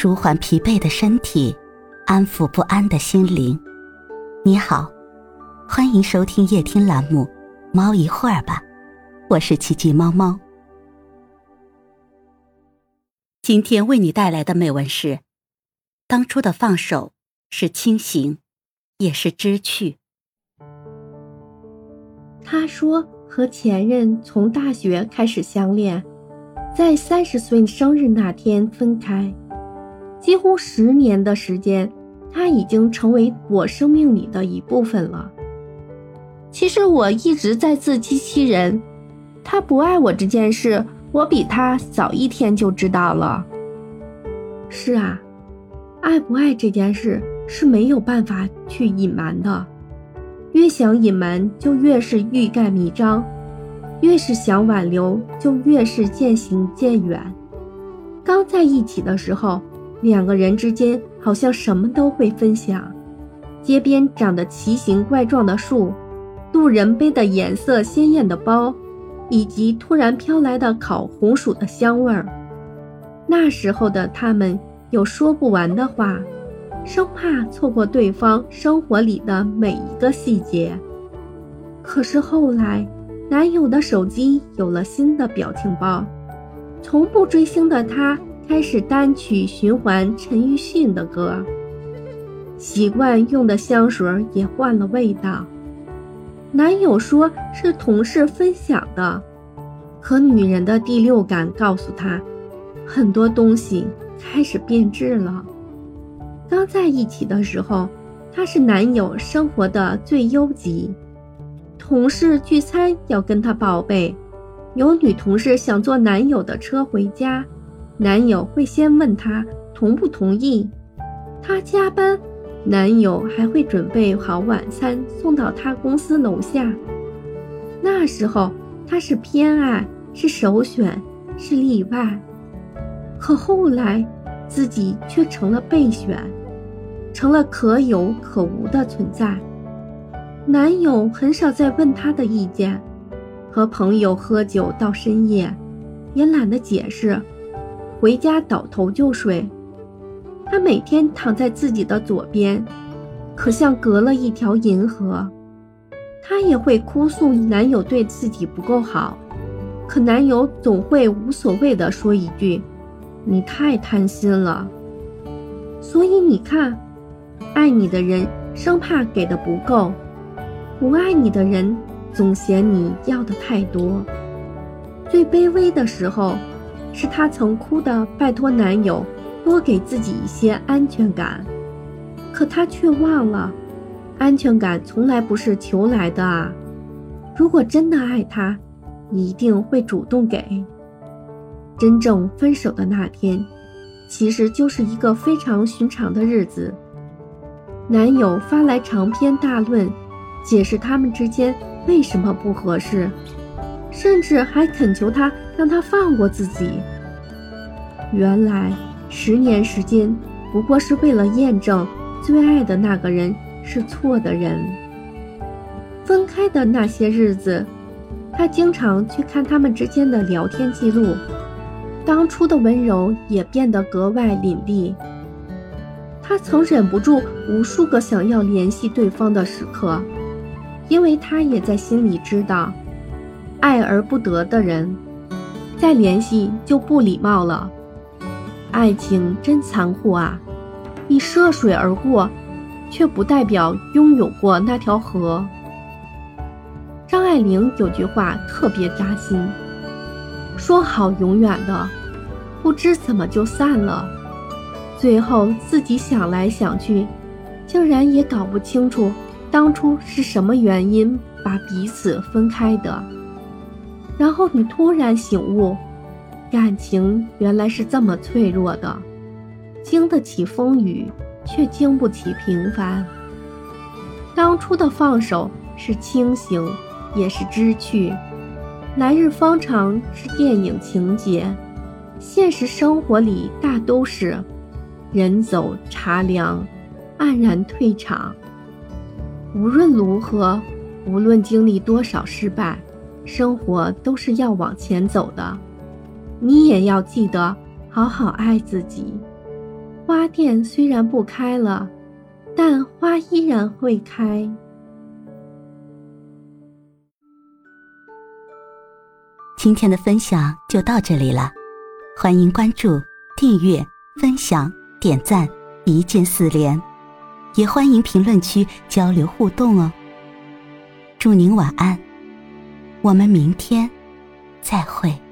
舒缓疲惫的身体，安抚不安的心灵。你好，欢迎收听夜听栏目《猫一会儿吧》，我是奇迹猫猫。今天为你带来的美文是：当初的放手是清醒，也是知趣。他说和前任从大学开始相恋，在三十岁生日那天分开。几乎十年的时间，他已经成为我生命里的一部分了。其实我一直在自欺欺人，他不爱我这件事，我比他早一天就知道了。是啊，爱不爱这件事是没有办法去隐瞒的，越想隐瞒就越是欲盖弥彰，越是想挽留就越是渐行渐远。刚在一起的时候。两个人之间好像什么都会分享，街边长得奇形怪状的树，路人背的颜色鲜艳的包，以及突然飘来的烤红薯的香味儿。那时候的他们有说不完的话，生怕错过对方生活里的每一个细节。可是后来，男友的手机有了新的表情包，从不追星的他。开始单曲循环陈奕迅的歌，习惯用的香水也换了味道。男友说是同事分享的，可女人的第六感告诉她，很多东西开始变质了。刚在一起的时候，她是男友生活的最优级。同事聚餐要跟他报备，有女同事想坐男友的车回家。男友会先问她同不同意，她加班，男友还会准备好晚餐送到她公司楼下。那时候她是偏爱，是首选，是例外。可后来自己却成了备选，成了可有可无的存在。男友很少再问她的意见，和朋友喝酒到深夜，也懒得解释。回家倒头就睡，他每天躺在自己的左边，可像隔了一条银河。她也会哭诉男友对自己不够好，可男友总会无所谓的说一句：“你太贪心了。”所以你看，爱你的人生怕给的不够，不爱你的人总嫌你要的太多。最卑微的时候。是她曾哭的拜托男友多给自己一些安全感，可她却忘了，安全感从来不是求来的啊！如果真的爱他，一定会主动给。真正分手的那天，其实就是一个非常寻常的日子。男友发来长篇大论，解释他们之间为什么不合适。甚至还恳求他让他放过自己。原来十年时间不过是为了验证最爱的那个人是错的人。分开的那些日子，他经常去看他们之间的聊天记录，当初的温柔也变得格外凛冽。他曾忍不住无数个想要联系对方的时刻，因为他也在心里知道。爱而不得的人，再联系就不礼貌了。爱情真残酷啊！你涉水而过，却不代表拥有过那条河。张爱玲有句话特别扎心：说好永远的，不知怎么就散了。最后自己想来想去，竟然也搞不清楚当初是什么原因把彼此分开的。然后你突然醒悟，感情原来是这么脆弱的，经得起风雨，却经不起平凡。当初的放手是清醒，也是知趣。来日方长是电影情节，现实生活里大都是人走茶凉，黯然退场。无论如何，无论经历多少失败。生活都是要往前走的，你也要记得好好爱自己。花店虽然不开了，但花依然会开。今天的分享就到这里了，欢迎关注、订阅、分享、点赞，一键四连，也欢迎评论区交流互动哦。祝您晚安，我们明天再会。